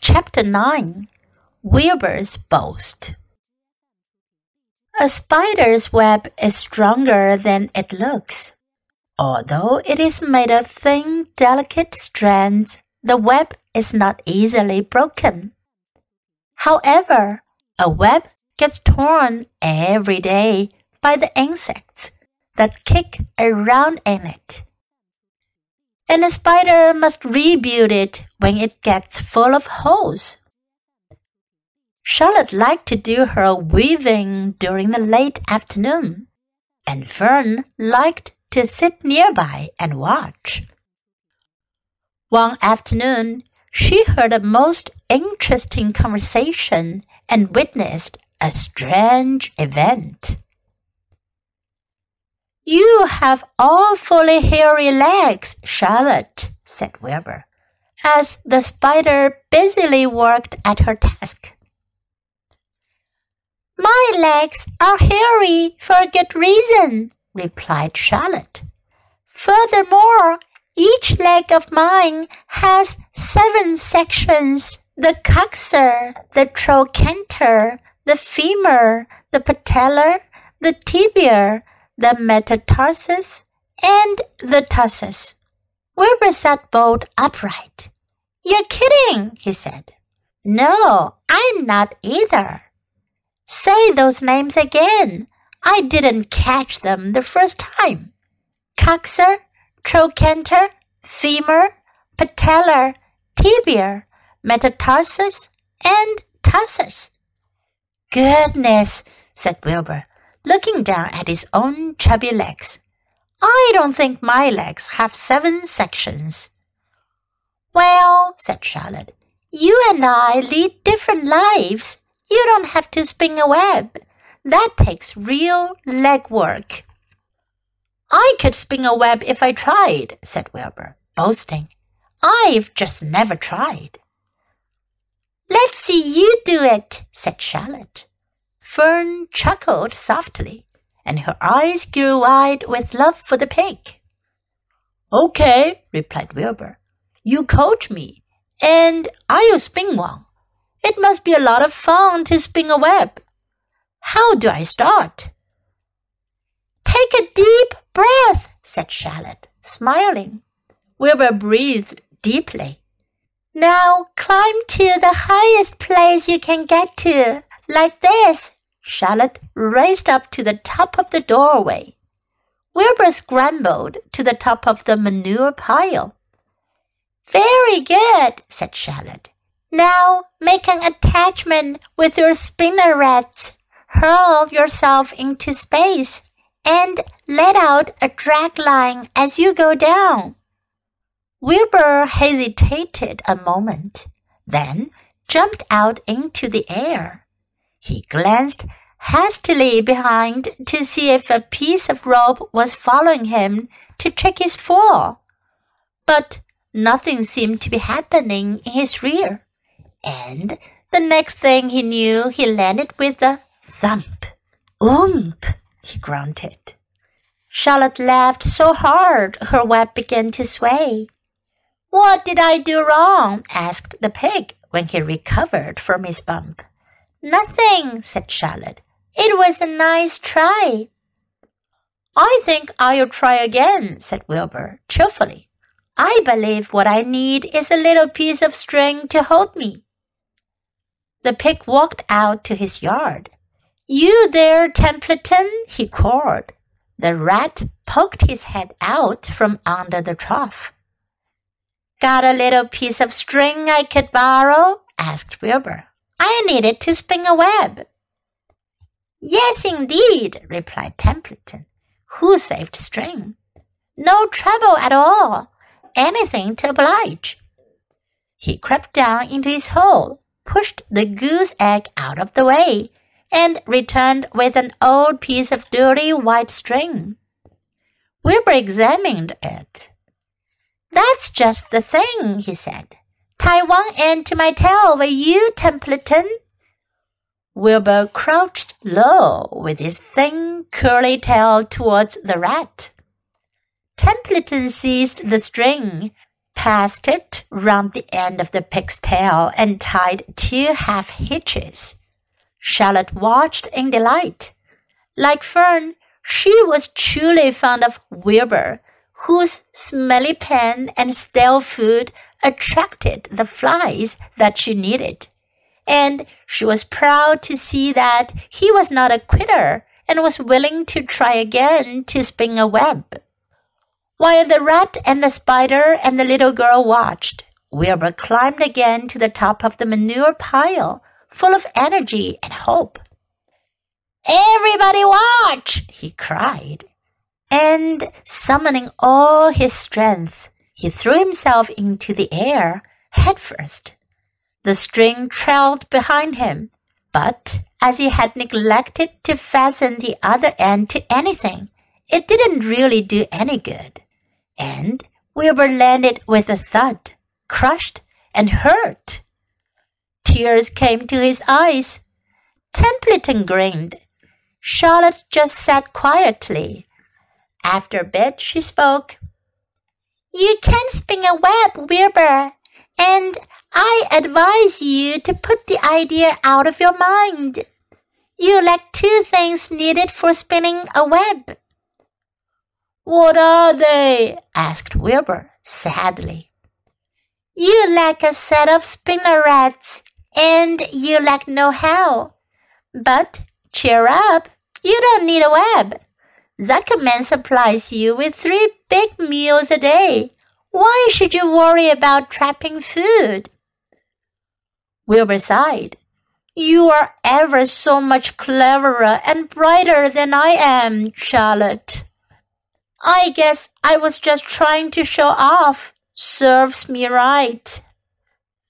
Chapter 9 Wilbur's Boast A spider's web is stronger than it looks. Although it is made of thin, delicate strands, the web is not easily broken. However, a web gets torn every day by the insects that kick around in it. And a spider must rebuild it when it gets full of holes. Charlotte liked to do her weaving during the late afternoon, and Fern liked to sit nearby and watch. One afternoon, she heard a most interesting conversation and witnessed a strange event. You have awfully hairy legs, Charlotte, said Wilbur, as the spider busily worked at her task. My legs are hairy for a good reason, replied Charlotte. Furthermore, each leg of mine has seven sections the coxa, the trochanter, the femur, the patella, the tibia, the metatarsus, and the tarsus. Wilbur sat bolt upright. You're kidding, he said. No, I'm not either. Say those names again. I didn't catch them the first time. Coxa, trochanter, femur, patella, tibia, metatarsus, and tarsus. Goodness, said Wilbur, looking down at his own chubby legs. I don't think my legs have seven sections. Well, said Charlotte, you and I lead different lives. You don't have to spin a web. That takes real leg work. I could spin a web if I tried, said Wilbur, boasting. I've just never tried. Let's see you do it, said Charlotte. Fern chuckled softly, and her eyes grew wide with love for the pig. Okay, replied Wilbur. You coach me, and I'll spin one. It must be a lot of fun to spin a web. How do I start? Take a deep breath, said Charlotte, smiling. Wilbur breathed deeply. Now climb to the highest place you can get to, like this. Charlotte raced up to the top of the doorway. Wilbur scrambled to the top of the manure pile. Very good, said Charlotte. Now make an attachment with your spinneret. Hurl yourself into space and let out a drag line as you go down. Wilbur hesitated a moment, then jumped out into the air. He glanced hastily behind to see if a piece of rope was following him to check his fall. But nothing seemed to be happening in his rear and the next thing he knew, he landed with a thump. Oomp, he grunted. Charlotte laughed so hard her web began to sway. What did I do wrong? asked the pig when he recovered from his bump. Nothing, said Charlotte. It was a nice try. I think I'll try again, said Wilbur cheerfully. I believe what I need is a little piece of string to hold me. The pig walked out to his yard. You there, Templeton? he called. The rat poked his head out from under the trough. Got a little piece of string I could borrow? asked Wilbur. I need it to spin a web. Yes, indeed, replied Templeton, who saved string. No trouble at all. Anything to oblige. He crept down into his hole pushed the goose egg out of the way, and returned with an old piece of dirty white string. Wilbur examined it. That's just the thing, he said. Tie one end to my tail, will you, Templeton? Wilbur crouched low with his thin, curly tail towards the rat. Templeton seized the string, passed it round the end of the pig's tail and tied two half hitches. Charlotte watched in delight. Like Fern, she was truly fond of Wilbur, whose smelly pen and stale food attracted the flies that she needed. And she was proud to see that he was not a quitter and was willing to try again to spin a web. While the rat and the spider and the little girl watched, Wilbur climbed again to the top of the manure pile, full of energy and hope. Everybody watch! he cried. And summoning all his strength, he threw himself into the air head first. The string trailed behind him, but as he had neglected to fasten the other end to anything, it didn't really do any good. And Wilbur landed with a thud, crushed and hurt. Tears came to his eyes. Templeton grinned. Charlotte just sat quietly. After a bit, she spoke. You can spin a web, Wilbur, and I advise you to put the idea out of your mind. You lack two things needed for spinning a web. What are they? asked Wilbur sadly. You lack a set of spinnerets, and you lack know-how. But cheer up, you don't need a web. Zuckerman supplies you with three big meals a day. Why should you worry about trapping food? Wilbur sighed. You are ever so much cleverer and brighter than I am, Charlotte. I guess I was just trying to show off. Serves me right.